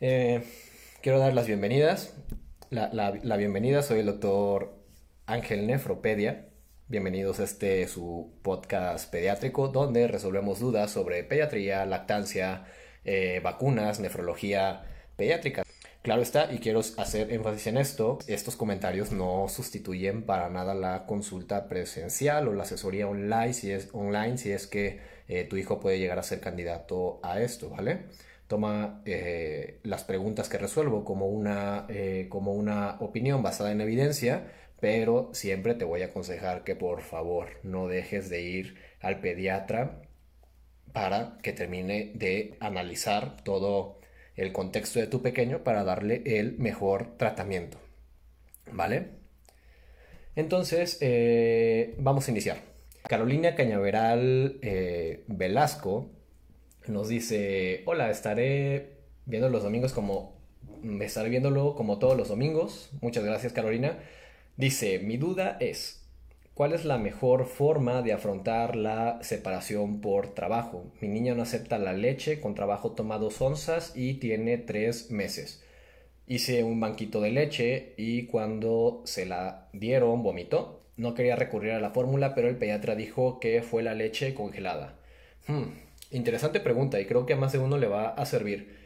Eh, quiero dar las bienvenidas. La, bienvenida, soy el doctor Ángel Nefropedia. Bienvenidos a este su podcast pediátrico donde resolvemos dudas sobre pediatría, lactancia, eh, vacunas, nefrología pediátrica. Claro está, y quiero hacer énfasis en esto, estos comentarios no sustituyen para nada la consulta presencial o la asesoría online si es, online, si es que eh, tu hijo puede llegar a ser candidato a esto, ¿vale? Toma eh, las preguntas que resuelvo como una, eh, como una opinión basada en evidencia, pero siempre te voy a aconsejar que por favor no dejes de ir al pediatra para que termine de analizar todo el contexto de tu pequeño para darle el mejor tratamiento. ¿Vale? Entonces, eh, vamos a iniciar. Carolina Cañaveral Velasco nos dice, hola, estaré viendo los domingos como, estaré viéndolo como todos los domingos. Muchas gracias Carolina. Dice, mi duda es, ¿Cuál es la mejor forma de afrontar la separación por trabajo? Mi niña no acepta la leche, con trabajo toma dos onzas y tiene tres meses. Hice un banquito de leche y cuando se la dieron vomitó. No quería recurrir a la fórmula, pero el pediatra dijo que fue la leche congelada. Hmm, interesante pregunta y creo que a más de uno le va a servir.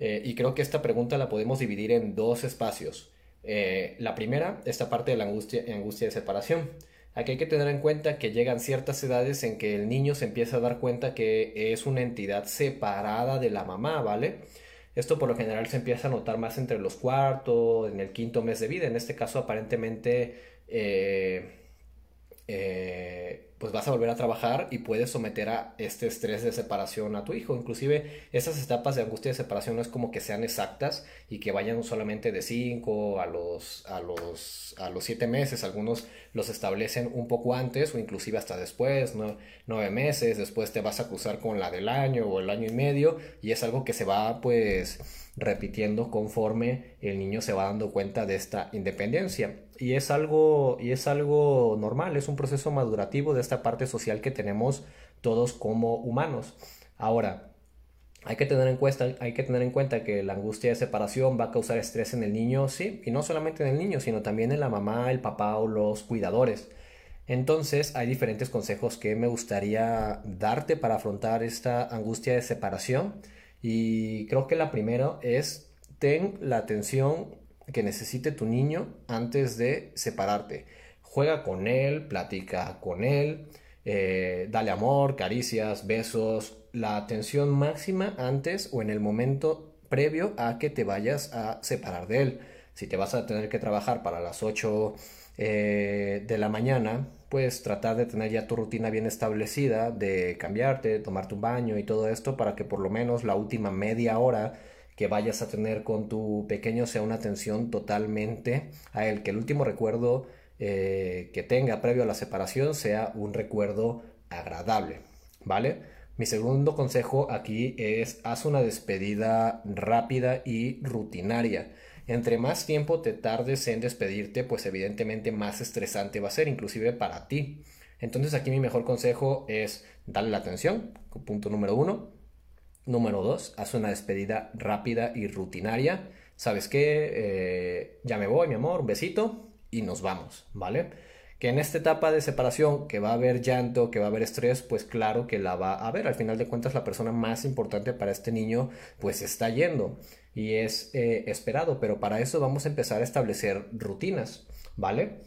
Eh, y creo que esta pregunta la podemos dividir en dos espacios. Eh, la primera, esta parte de la angustia, de separación. Aquí hay que tener en cuenta que llegan ciertas edades en que el niño se empieza a dar cuenta que es una entidad separada de la mamá, ¿vale? Esto por lo general se empieza a notar más entre los cuartos, en el quinto mes de vida. En este caso aparentemente eh, pues vas a volver a trabajar y puedes someter a este estrés de separación a tu hijo. Inclusive esas etapas de angustia de separación no es como que sean exactas y que vayan solamente de 5 a los, a, los, a los 7 meses. Algunos los establecen un poco antes o inclusive hasta después, ¿no? 9 meses. Después te vas a cruzar con la del año o el año y medio y es algo que se va pues repitiendo conforme el niño se va dando cuenta de esta independencia. Y es algo, y es algo normal, es un proceso madurativo de esta parte social que tenemos todos como humanos. Ahora, hay que, tener en cuenta, hay que tener en cuenta que la angustia de separación va a causar estrés en el niño, sí, y no solamente en el niño, sino también en la mamá, el papá o los cuidadores. Entonces, hay diferentes consejos que me gustaría darte para afrontar esta angustia de separación y creo que la primera es ten la atención que necesite tu niño antes de separarte. Juega con él, platica con él, eh, dale amor, caricias, besos, la atención máxima antes o en el momento previo a que te vayas a separar de él. Si te vas a tener que trabajar para las 8 eh, de la mañana, pues tratar de tener ya tu rutina bien establecida, de cambiarte, tomarte un baño y todo esto para que por lo menos la última media hora que vayas a tener con tu pequeño sea una atención totalmente a él, que el último recuerdo eh, que tenga previo a la separación sea un recuerdo agradable, ¿vale? Mi segundo consejo aquí es haz una despedida rápida y rutinaria entre más tiempo te tardes en despedirte, pues evidentemente más estresante va a ser, inclusive para ti. Entonces aquí mi mejor consejo es darle la atención, punto número uno. Número dos, haz una despedida rápida y rutinaria. ¿Sabes qué? Eh, ya me voy, mi amor, un besito y nos vamos, ¿vale? Que en esta etapa de separación, que va a haber llanto, que va a haber estrés, pues claro que la va a haber. Al final de cuentas, la persona más importante para este niño, pues está yendo y es eh, esperado, pero para eso vamos a empezar a establecer rutinas, ¿vale?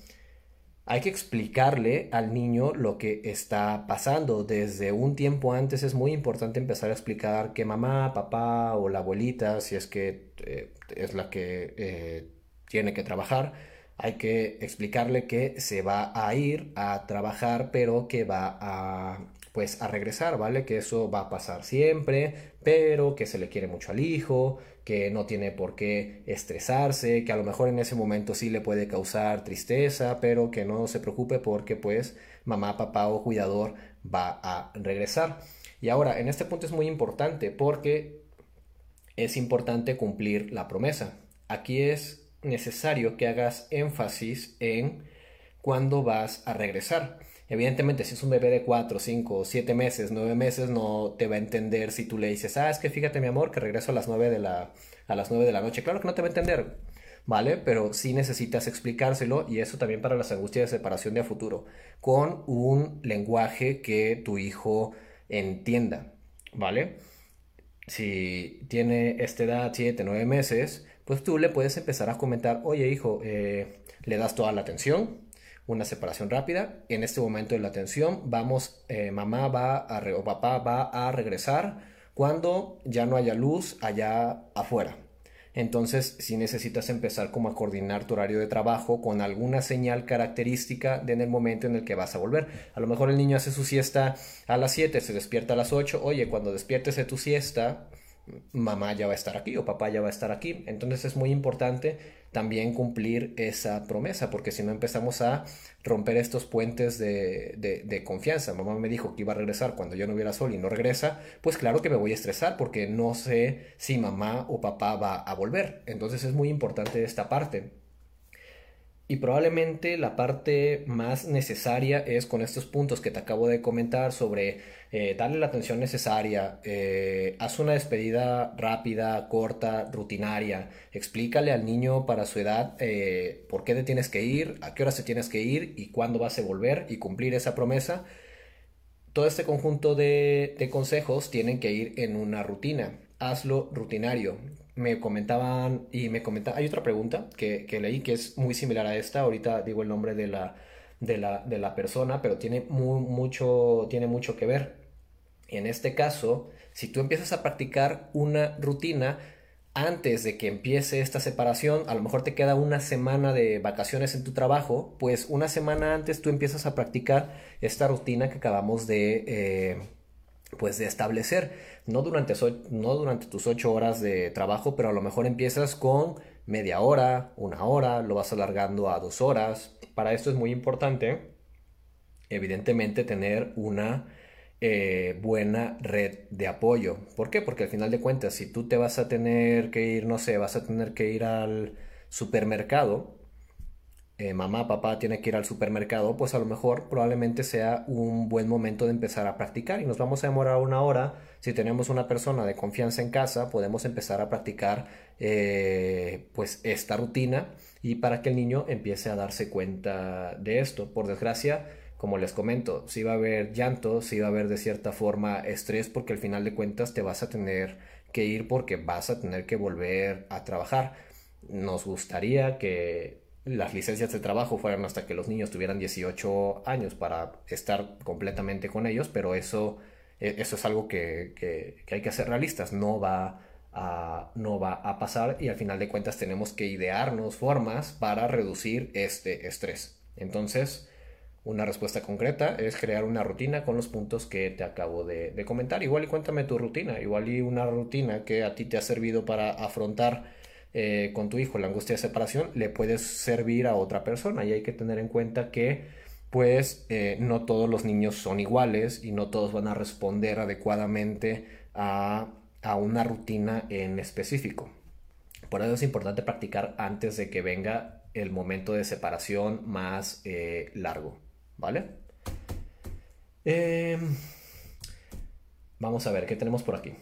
Hay que explicarle al niño lo que está pasando. Desde un tiempo antes es muy importante empezar a explicar que mamá, papá o la abuelita, si es que eh, es la que eh, tiene que trabajar, hay que explicarle que se va a ir a trabajar, pero que va a pues a regresar, ¿vale? Que eso va a pasar siempre, pero que se le quiere mucho al hijo, que no tiene por qué estresarse, que a lo mejor en ese momento sí le puede causar tristeza, pero que no se preocupe porque pues mamá, papá o cuidador va a regresar. Y ahora, en este punto es muy importante porque es importante cumplir la promesa. Aquí es necesario que hagas énfasis en cuándo vas a regresar. Evidentemente, si es un bebé de 4, 5, 7 meses, 9 meses, no te va a entender si tú le dices, ah, es que fíjate mi amor, que regreso a las 9 de la, a las 9 de la noche. Claro que no te va a entender, ¿vale? Pero sí necesitas explicárselo y eso también para las angustias de separación de a futuro, con un lenguaje que tu hijo entienda, ¿vale? Si tiene esta edad, 7, 9 meses, pues tú le puedes empezar a comentar, oye hijo, eh, le das toda la atención, una separación rápida. En este momento de la atención, vamos, eh, mamá va a o papá va a regresar cuando ya no haya luz allá afuera. Entonces, si necesitas empezar como a coordinar tu horario de trabajo con alguna señal característica de en el momento en el que vas a volver. A lo mejor el niño hace su siesta a las 7, se despierta a las 8. Oye, cuando despiertes de tu siesta, mamá ya va a estar aquí o papá ya va a estar aquí. Entonces es muy importante también cumplir esa promesa, porque si no empezamos a romper estos puentes de, confianza. Mamá me dijo que iba a regresar cuando yo no hubiera sol y no regresa, pues claro que me voy a estresar porque no sé si mamá o papá va a volver. Entonces es muy importante esta parte. Y probablemente la parte más necesaria es con estos puntos que te acabo de comentar sobre eh, darle la atención necesaria, eh, haz una despedida rápida, corta, rutinaria, explícale al niño para su edad eh, por qué te tienes que ir, a qué hora se tienes que ir y cuándo vas a volver y cumplir esa promesa. Todo este conjunto de, de consejos tienen que ir en una rutina. Hazlo rutinario me comentaban y me comentaban, hay otra pregunta que, leí que es muy similar a esta, ahorita digo el nombre de la, de la, persona, pero tiene, mucho, tiene mucho que ver. En este caso, si tú empiezas a practicar una rutina antes de que empiece esta separación, a lo mejor te queda una semana de vacaciones en tu trabajo, pues una semana antes tú empiezas a practicar esta rutina que acabamos de... Eh, pues de establecer, no durante, no durante tus ocho horas de trabajo, pero a lo mejor empiezas con media hora, una hora, lo vas alargando a dos horas. Para esto es muy importante, evidentemente, tener una eh, buena red de apoyo. ¿Por qué? Porque al final de cuentas, si tú te vas a tener que ir, no sé, vas a tener que ir al supermercado, eh, mamá, papá tiene que ir al supermercado, pues a lo mejor probablemente sea un buen momento de empezar a practicar y nos vamos a demorar una hora. Si tenemos una persona de confianza en casa, podemos empezar a practicar eh, pues esta rutina y para que el niño empiece a darse cuenta de esto. Por desgracia, como les comento, si va a haber llanto, si va a haber de cierta forma estrés, porque al final de cuentas te vas a tener que ir porque vas a tener que volver a trabajar. Nos gustaría que las licencias de trabajo fueran hasta que los niños tuvieran 18 años para estar completamente con ellos, pero eso, e, eso es algo que, hay que hacer realistas, no va, a, no va a pasar y al final de cuentas tenemos que idearnos formas para reducir este estrés. Entonces, una respuesta concreta es crear una rutina con los puntos que te acabo de, de comentar. Igual y cuéntame tu rutina, igual y una rutina que a ti te ha servido para afrontar eh, con tu hijo la angustia de separación le puedes servir a otra persona y hay que tener en cuenta que pues eh, no todos los niños son iguales y no todos van a responder adecuadamente a, una rutina en específico. Por eso es importante practicar antes de que venga el momento de separación más eh, largo, ¿vale? Em, vamos a ver qué tenemos por aquí.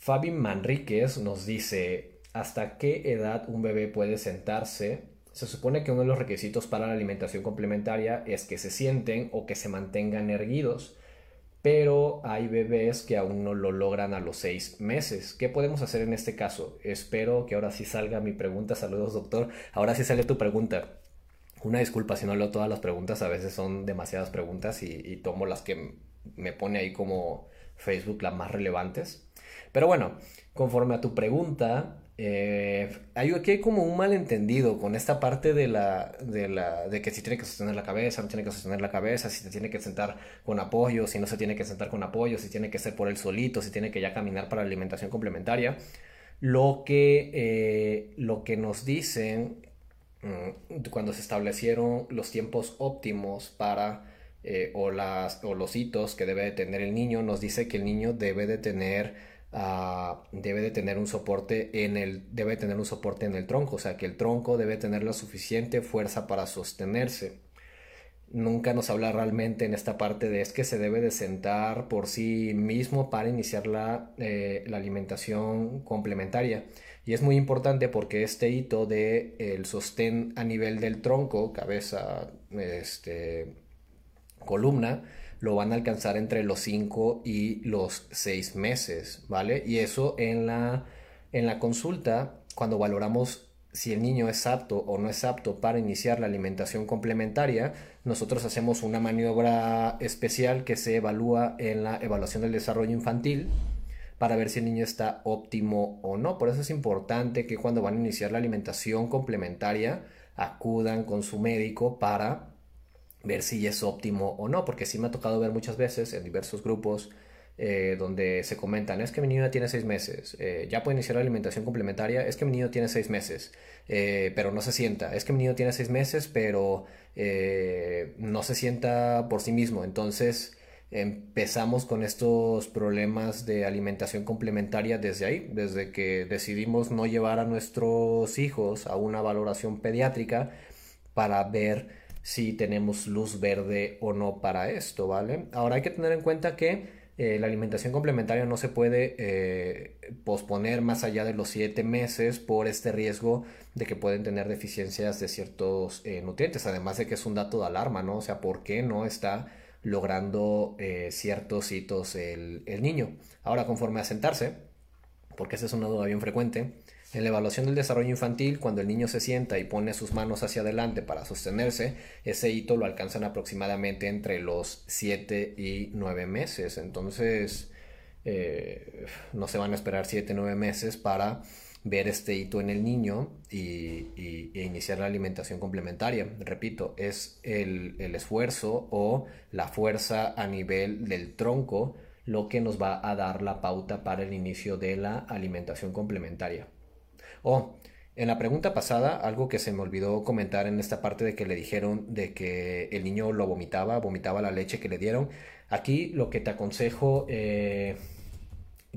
Fabi Manríquez nos dice, ¿hasta qué edad un bebé puede sentarse? Se supone que uno de los requisitos para la alimentación complementaria es que se sienten o que se mantengan erguidos, pero hay bebés que aún no lo logran a los seis meses. ¿Qué podemos hacer en este caso? Espero que ahora sí salga mi pregunta. Saludos, doctor. Ahora sí sale tu pregunta. Una disculpa si no leo todas las preguntas, a veces son demasiadas preguntas y, y tomo las que me pone ahí como Facebook las más relevantes. Pero bueno, conforme a tu pregunta, eh, aquí hay como un malentendido con esta parte de la, de la de que si tiene que sostener la cabeza, no tiene que sostener la cabeza, si se tiene que sentar con apoyo, si no se tiene que sentar con apoyo, si tiene que ser por él solito, si tiene que ya caminar para la alimentación complementaria. Lo que, eh, lo que nos dicen mm, cuando se establecieron los tiempos óptimos para eh, o, las, o los hitos que debe de tener el niño, nos dice que el niño debe de tener Ah, debe de tener un soporte en el debe tener un soporte en el tronco, o sea que el tronco debe tener la suficiente fuerza para sostenerse. nunca nos habla realmente en esta parte de es que se debe de sentar por sí mismo para iniciar la, eh, la alimentación complementaria. Y es muy importante porque este hito de el sostén a nivel del tronco, cabeza, este, columna, lo van a alcanzar entre los 5 y los 6 meses, ¿vale? Y eso en la, en la consulta, cuando valoramos si el niño es apto o no es apto para iniciar la alimentación complementaria, nosotros hacemos una maniobra especial que se evalúa en la evaluación del desarrollo infantil para ver si el niño está óptimo o no. Por eso es importante que cuando van a iniciar la alimentación complementaria acudan con su médico para ver si es óptimo o no, porque sí me ha tocado ver muchas veces en diversos grupos eh, donde se comentan, es que mi niño tiene seis meses, eh, ya puede iniciar la alimentación complementaria, es que mi niño tiene seis meses, eh, pero no se sienta, es que mi niño tiene seis meses, pero no se sienta por sí mismo. Entonces empezamos con estos problemas de alimentación complementaria desde ahí, desde que decidimos no llevar a nuestros hijos a una valoración pediátrica para ver si tenemos luz verde o no para esto, ¿vale? Ahora hay que tener en cuenta que eh, la alimentación complementaria no se puede eh, posponer más allá de los siete meses por este riesgo de que pueden tener deficiencias de ciertos eh, nutrientes, además de que es un dato de alarma, ¿no? O sea, ¿por qué no está logrando ciertos hitos el, el niño? Ahora, conforme a sentarse, porque esa es una duda bien frecuente, en la evaluación del desarrollo infantil, cuando el niño se sienta y pone sus manos hacia adelante para sostenerse, ese hito lo alcanzan aproximadamente entre los 7 y 9 meses. Entonces, eh, no se van a esperar 7, 9 meses para ver este hito en el niño y, e iniciar la alimentación complementaria. Repito, es el, el esfuerzo o la fuerza a nivel del tronco lo que nos va a dar la pauta para el inicio de la alimentación complementaria. Oh, en la pregunta pasada, algo que se me olvidó comentar en esta parte de que le dijeron de que el niño lo vomitaba, vomitaba la leche que le dieron. Aquí lo que te aconsejo, eh,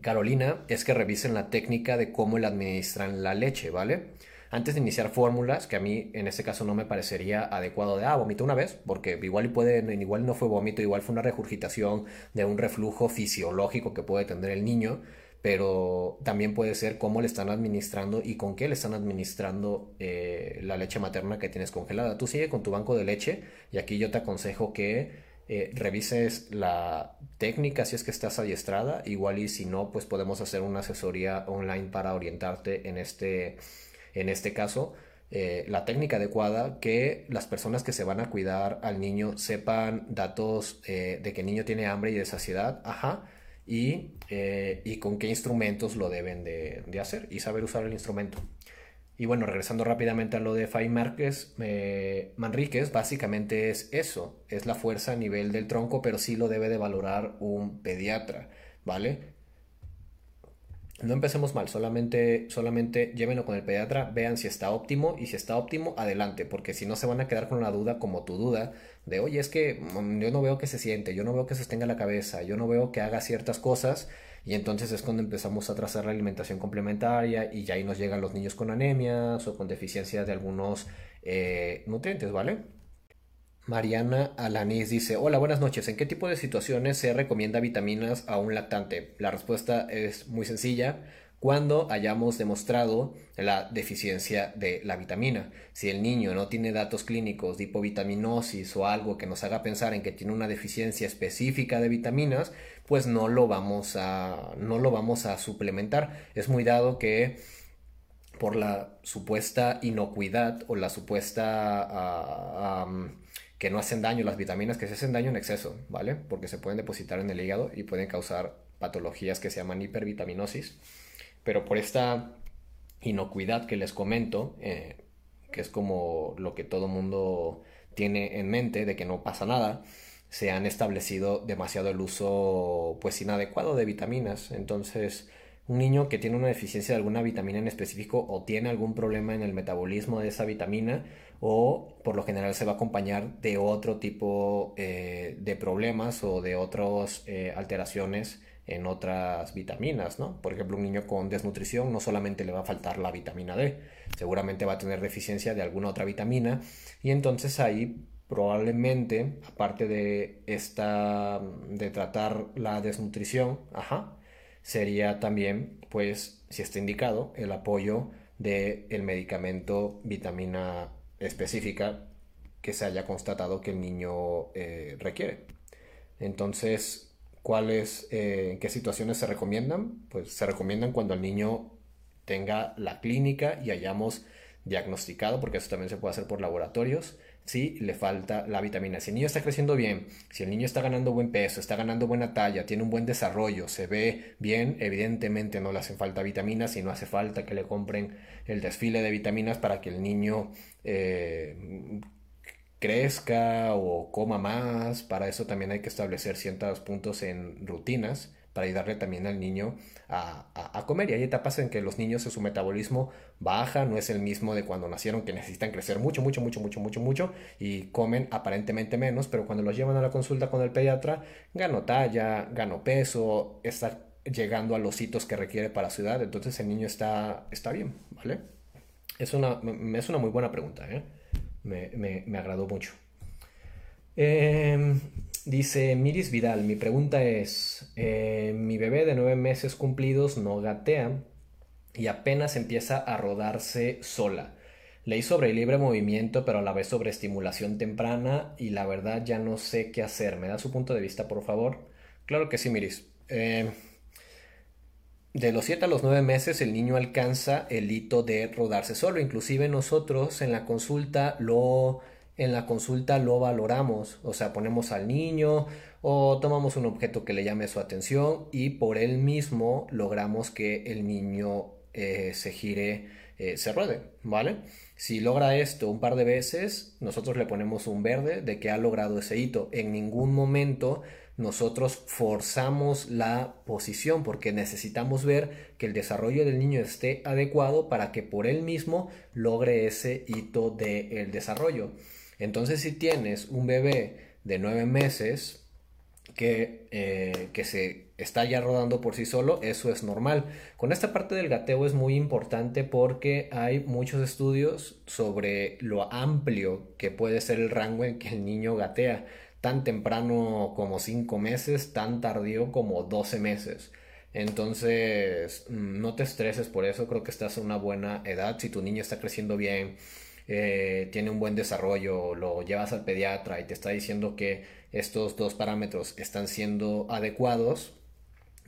Carolina, es que revisen la técnica de cómo le administran la leche, ¿vale? Antes de iniciar fórmulas, que a mí en este caso no me parecería adecuado de, ah, vomito una vez, porque igual, puede, igual no fue vómito, igual fue una regurgitación de un reflujo fisiológico que puede tener el niño pero también puede ser cómo le están administrando y con qué le están administrando eh, la leche materna que tienes congelada. Tú sigue con tu banco de leche y aquí yo te aconsejo que eh, revises la técnica si es que estás adiestrada, igual y si no, pues podemos hacer una asesoría online para orientarte en este, en este caso. Eh, la técnica adecuada, que las personas que se van a cuidar al niño sepan datos de que el niño tiene hambre y de saciedad, ajá, y, eh, y con qué instrumentos lo deben de, de, hacer y saber usar el instrumento. Y bueno, regresando rápidamente a lo de Fay Márquez, eh, Manríquez, básicamente es eso, es la fuerza a nivel del tronco, pero sí lo debe de valorar un pediatra, ¿vale? No empecemos mal, solamente, solamente llévenlo con el pediatra, vean si está óptimo y si está óptimo, adelante, porque si no se van a quedar con la duda como tu duda de, oye, es que mm, yo no veo que se siente, yo no veo que sostenga la cabeza, yo no veo que haga ciertas cosas y entonces es cuando empezamos a trazar la alimentación complementaria y ya ahí nos llegan los niños con anemias o con deficiencias de algunos eh, nutrientes, ¿vale? Mariana Alanis dice, hola, buenas noches. ¿En qué tipo de situaciones se recomienda vitaminas a un lactante? La respuesta es muy sencilla. Cuando hayamos demostrado la deficiencia de la vitamina. Si el niño no tiene datos clínicos de hipovitaminosis o algo que nos haga pensar en que tiene una deficiencia específica de vitaminas, pues no lo vamos a, no lo vamos a suplementar. Es muy dado que por la supuesta inocuidad o la supuesta... Ah, que no hacen daño, las vitaminas que se hacen daño en exceso, ¿vale? Porque se pueden depositar en el hígado y pueden causar patologías que se llaman hipervitaminosis. Pero por esta inocuidad que les comento, eh, que es como lo que todo mundo tiene en mente de que no pasa nada, se han establecido demasiado el uso pues inadecuado de vitaminas. Entonces, un niño que tiene una deficiencia de alguna vitamina en específico o tiene algún problema en el metabolismo de esa vitamina, o por lo general se va a acompañar de otro tipo eh, de problemas o de otras eh, alteraciones en otras vitaminas, ¿no? Por ejemplo, un niño con desnutrición no solamente le va a faltar la vitamina D, seguramente va a tener deficiencia de alguna otra vitamina y entonces ahí probablemente, aparte de esta, de tratar la desnutrición, ajá, sería también, pues, si está indicado, el apoyo del el medicamento vitamina específica que se haya constatado que el niño eh, requiere. Entonces, ¿cuáles, eh, qué situaciones se recomiendan? Pues se recomiendan cuando el niño tenga la clínica y hayamos diagnosticado, porque eso también se puede hacer por laboratorios, si le falta la vitamina. Si el niño está creciendo bien, si el niño está ganando buen peso, está ganando buena talla, tiene un buen desarrollo, se ve bien, evidentemente no le hacen falta vitaminas y no hace falta que le compren el desfile de vitaminas para que el niño eh, crezca o coma más. Para eso también hay que establecer ciertos puntos en rutinas para ayudarle también al niño a, comer. Y hay etapas en que los niños en su metabolismo baja, no es el mismo de cuando nacieron que necesitan crecer mucho, mucho, mucho, mucho, mucho, mucho y comen aparentemente menos, pero cuando los llevan a la consulta con el pediatra, gano talla, gano peso, está llegando a los hitos que requiere para su edad, entonces el niño está, está bien, ¿vale? Es una, es una muy buena pregunta, ¿eh? Me, me, me agradó mucho. Eh, Dice Miris Vidal, mi pregunta es, eh, mi bebé de nueve meses cumplidos no gatea y apenas empieza a rodarse sola. Leí sobre libre movimiento, pero a la vez sobre estimulación temprana y la verdad ya no sé qué hacer. ¿Me da su punto de vista, por favor? Claro que sí, Miris. Eh, de los 7 a los 9 meses el niño alcanza el hito de rodarse solo. Inclusive nosotros en la consulta lo en la consulta lo valoramos, o sea, ponemos al niño o tomamos un objeto que le llame su atención y por él mismo logramos que el niño eh, se gire, eh, se ruede, ¿vale? Si logra esto un par de veces, nosotros le ponemos un verde de que ha logrado ese hito. En ningún momento nosotros forzamos la posición porque necesitamos ver que el desarrollo del niño esté adecuado para que por él mismo logre ese hito del desarrollo. Entonces, si tienes un bebé de nueve meses que, eh, que se está ya rodando por sí solo, eso es normal. Con esta parte del gateo es muy importante porque hay muchos estudios sobre lo amplio que puede ser el rango en que el niño gatea, tan temprano como cinco meses, tan tardío como 12 meses. Entonces, mm, no te estreses por eso, creo que estás en una buena edad, si tu niño está creciendo bien, eh, tiene un buen desarrollo, lo llevas al pediatra y te está diciendo que estos dos parámetros están siendo adecuados,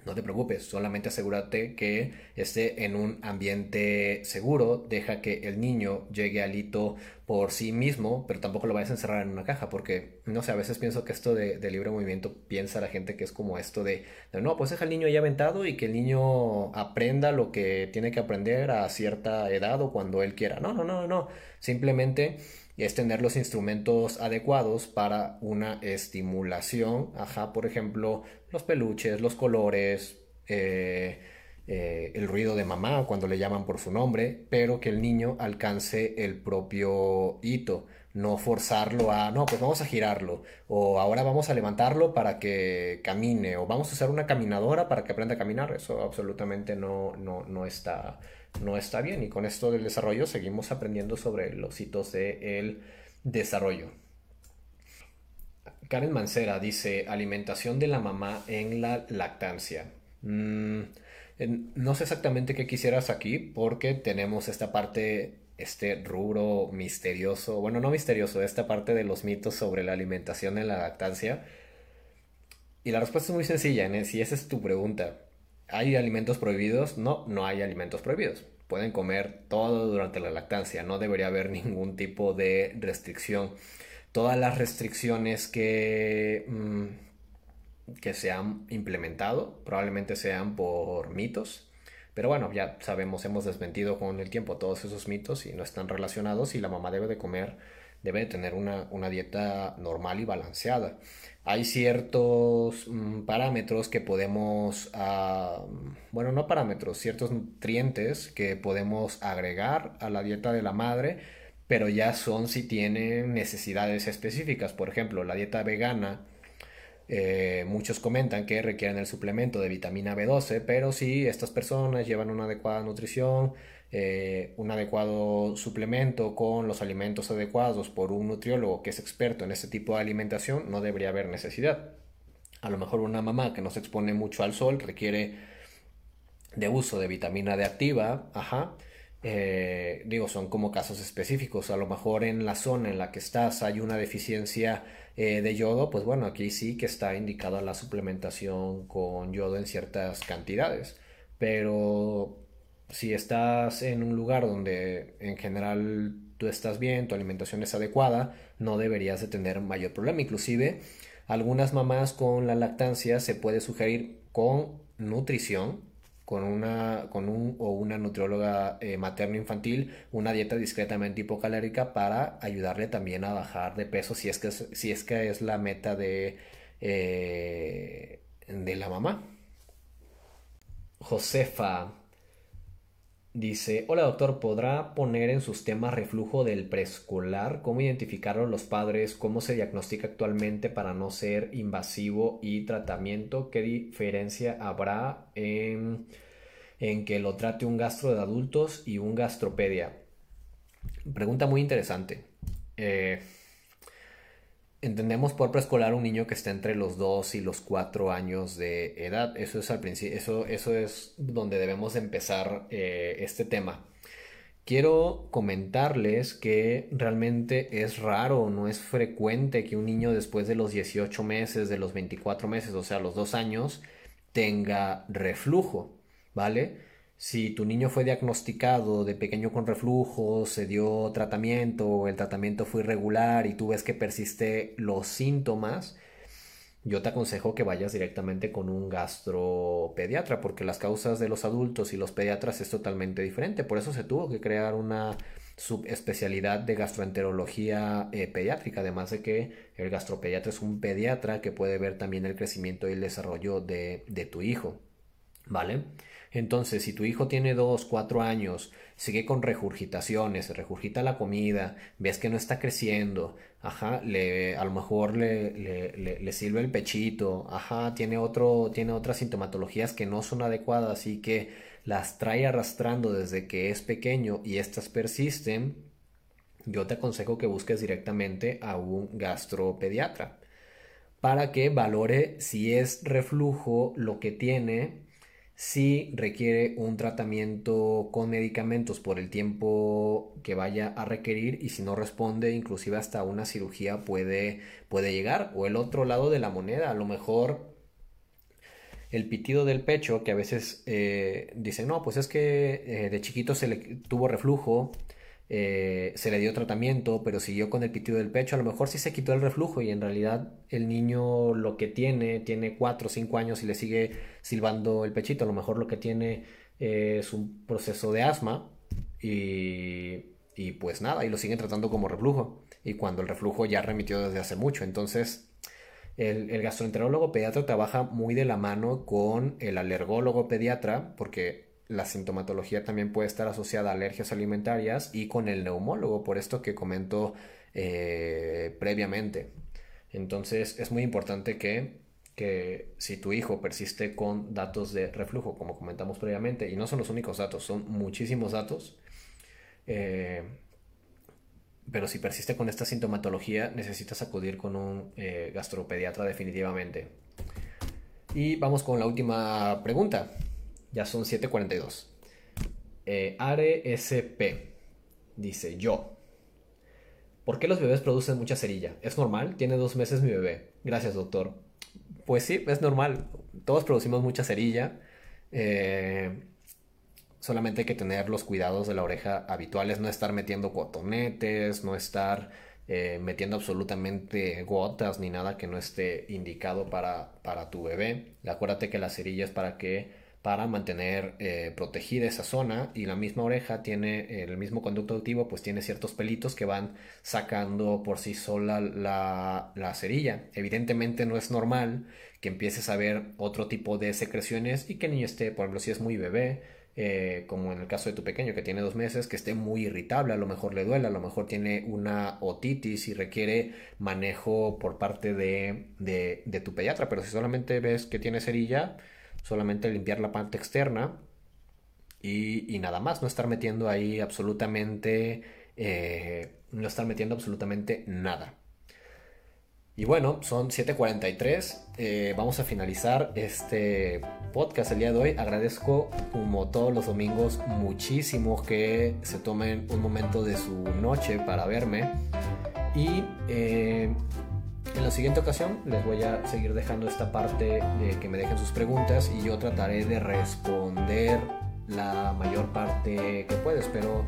no te preocupes, solamente asegúrate que esté en un ambiente seguro, deja que el niño llegue al hito por sí mismo, pero tampoco lo vayas a encerrar en una caja, porque no sé, a veces pienso que esto de, libre movimiento piensa la gente que es como esto de, no, pues deja al niño ya aventado y que el niño aprenda lo que tiene que aprender a cierta edad o cuando él quiera. No, no, no, no, simplemente es tener los instrumentos adecuados para una estimulación, ajá, por ejemplo, los peluches, los colores, eh, eh, el ruido de mamá cuando le llaman por su nombre, pero que el niño alcance el propio hito, no forzarlo a, no, pues vamos a girarlo, o ahora vamos a levantarlo para que camine, o vamos a usar una caminadora para que aprenda a caminar, eso absolutamente no, no, no está no está bien. Y con esto del desarrollo seguimos aprendiendo sobre los hitos del desarrollo. Karen Mancera dice, alimentación de la mamá en la lactancia. Mm, no sé exactamente qué quisieras aquí porque tenemos esta parte, este rubro misterioso, bueno, no misterioso, esta parte de los mitos sobre la alimentación en la lactancia. Y la respuesta es muy sencilla, si esa es tu pregunta. ¿Hay alimentos prohibidos? No, no hay alimentos prohibidos. Pueden comer todo durante la lactancia, no debería haber ningún tipo de restricción. Todas las restricciones que, mm, que se han implementado probablemente sean por mitos, pero bueno, ya sabemos, hemos desmentido con el tiempo todos esos mitos y no están relacionados y la mamá debe de comer, debe de tener una, una dieta normal y balanceada hay ciertos mm, parámetros que podemos, ah, bueno, no parámetros, ciertos nutrientes que podemos agregar a la dieta de la madre, pero ya son si tienen necesidades específicas. Por ejemplo, la dieta vegana, eh, muchos comentan que requieren el suplemento de vitamina B12, pero si estas personas llevan una adecuada nutrición, eh, un adecuado suplemento con los alimentos adecuados por un nutriólogo que es experto en este tipo de alimentación, no debería haber necesidad. A lo mejor una mamá que no se expone mucho al sol requiere de uso de vitamina D activa, ajá. Eh, digo, son como casos específicos. A lo mejor en la zona en la que estás hay una deficiencia eh, de yodo, pues bueno, aquí sí que está indicada la suplementación con yodo en ciertas cantidades. Pero si estás en un lugar donde en general tú estás bien, tu alimentación es adecuada, no deberías de tener mayor problema. Inclusive, algunas mamás con la lactancia se puede sugerir con nutrición, con una, con un o una nutrióloga eh, materno-infantil, una dieta discretamente hipocalórica para ayudarle también a bajar de peso si es que es, si es, que es la meta de, eh, de la mamá. Josefa Dice, hola doctor, ¿podrá poner en sus temas reflujo del preescolar? ¿Cómo identificarlo los padres? ¿Cómo se diagnostica actualmente para no ser invasivo y tratamiento? ¿Qué diferencia habrá en, en que lo trate un gastro de adultos y un gastropedia? Pregunta muy interesante. Eh, Entendemos por preescolar un niño que está entre los 2 y los 4 años de edad. Eso es al principio, eso, eso es donde debemos empezar eh, este tema. Quiero comentarles que realmente es raro, no es frecuente que un niño después de los 18 meses, de los 24 meses, o sea, los 2 años, tenga reflujo, ¿vale? Si tu niño fue diagnosticado de pequeño con reflujo, se dio tratamiento, el tratamiento fue irregular y tú ves que persiste los síntomas, yo te aconsejo que vayas directamente con un gastropediatra, porque las causas de los adultos y los pediatras es totalmente diferente. Por eso se tuvo que crear una subespecialidad de gastroenterología eh, pediátrica, además de que el gastropediatra es un pediatra que puede ver también el crecimiento y el desarrollo de, de tu hijo. ¿Vale? Entonces, si tu hijo tiene 2, 4 años, sigue con regurgitaciones, regurgita la comida, ves que no está creciendo, ajá, le, a lo mejor le, le, le, sirve el pechito, ajá, tiene, otro, tiene otras sintomatologías que no son adecuadas y que las trae arrastrando desde que es pequeño y estas persisten, yo te aconsejo que busques directamente a un gastropediatra para que valore si es reflujo lo que tiene si requiere un tratamiento con medicamentos por el tiempo que vaya a requerir y si no responde inclusive hasta una cirugía puede, puede llegar. O el otro lado de la moneda a lo mejor el pitido del pecho que a veces eh, dice no pues es que eh, de chiquito se le tuvo reflujo eh, se le dio tratamiento, pero siguió con el pitido del pecho, a lo mejor sí se quitó el reflujo y en realidad el niño lo que tiene, tiene 4 o 5 años y le sigue silbando el pechito, a lo mejor lo que tiene es un proceso de asma y, y pues nada, y lo siguen tratando como reflujo. Y cuando el reflujo ya remitió desde hace mucho, entonces... El, el gastroenterólogo pediatra trabaja muy de la mano con el alergólogo pediatra porque la sintomatología también puede estar asociada a alergias alimentarias y con el neumólogo, por esto que comento eh, previamente. Entonces es muy importante que, que, si tu hijo persiste con datos de reflujo, como comentamos previamente, y no son los únicos datos, son muchísimos datos, eh, pero si persiste con esta sintomatología, necesitas acudir con un eh, gastropediatra definitivamente. Y vamos con la última pregunta. Ya son 7.42. Eh, Are dice yo. ¿Por qué los bebés producen mucha cerilla? ¿Es normal? Tiene dos meses mi bebé. Gracias, doctor. Pues sí, es normal. Todos producimos mucha cerilla. Eh, solamente hay que tener los cuidados de la oreja habituales, no estar metiendo cotonetes, no estar eh, metiendo absolutamente gotas ni nada que no esté indicado para, para tu bebé. Acuérdate que la cerilla es para que para mantener eh, protegida esa zona y la misma oreja tiene el mismo conducto auditivo pues tiene ciertos pelitos que van sacando por sí sola la, la cerilla. Evidentemente no es normal que empieces a ver otro tipo de secreciones y que el niño esté por ejemplo si es muy bebé eh, como en el caso de tu pequeño que tiene dos meses, que esté muy irritable, a lo mejor le duele, a lo mejor tiene una otitis y requiere manejo por parte de, de, de tu pediatra, pero si solamente ves que tiene cerilla, solamente limpiar la parte externa y, nada más, no estar metiendo ahí absolutamente, eh, no estar metiendo absolutamente nada. Y bueno, son 7.43. Eh, vamos a finalizar este podcast el día de hoy. Agradezco, como todos los domingos, muchísimo que se tomen un momento de su noche para verme. Y eh, la siguiente ocasión les voy a seguir dejando esta parte de que me dejen sus preguntas y yo trataré de responder la mayor parte que pueda. Espero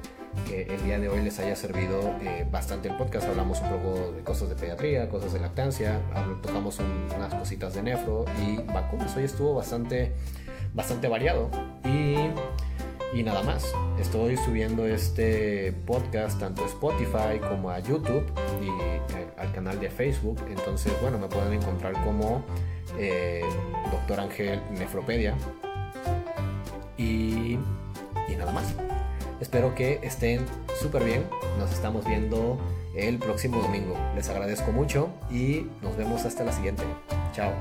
que el día de hoy les haya servido eh, bastante el podcast. Hablamos un poco de cosas de pediatría, cosas de lactancia, tocamos unas cositas de nefro y vacunas. Hoy estuvo bastante, bastante variado. Y, y nada más. Estoy subiendo este podcast tanto a Spotify como a YouTube y al canal de Facebook. Entonces, bueno, me pueden encontrar como eh, Doctor Ángel Nefropedia. Y, y nada más. Espero que estén súper bien. Nos estamos viendo el próximo domingo. Les agradezco mucho y nos vemos hasta la siguiente. Chao.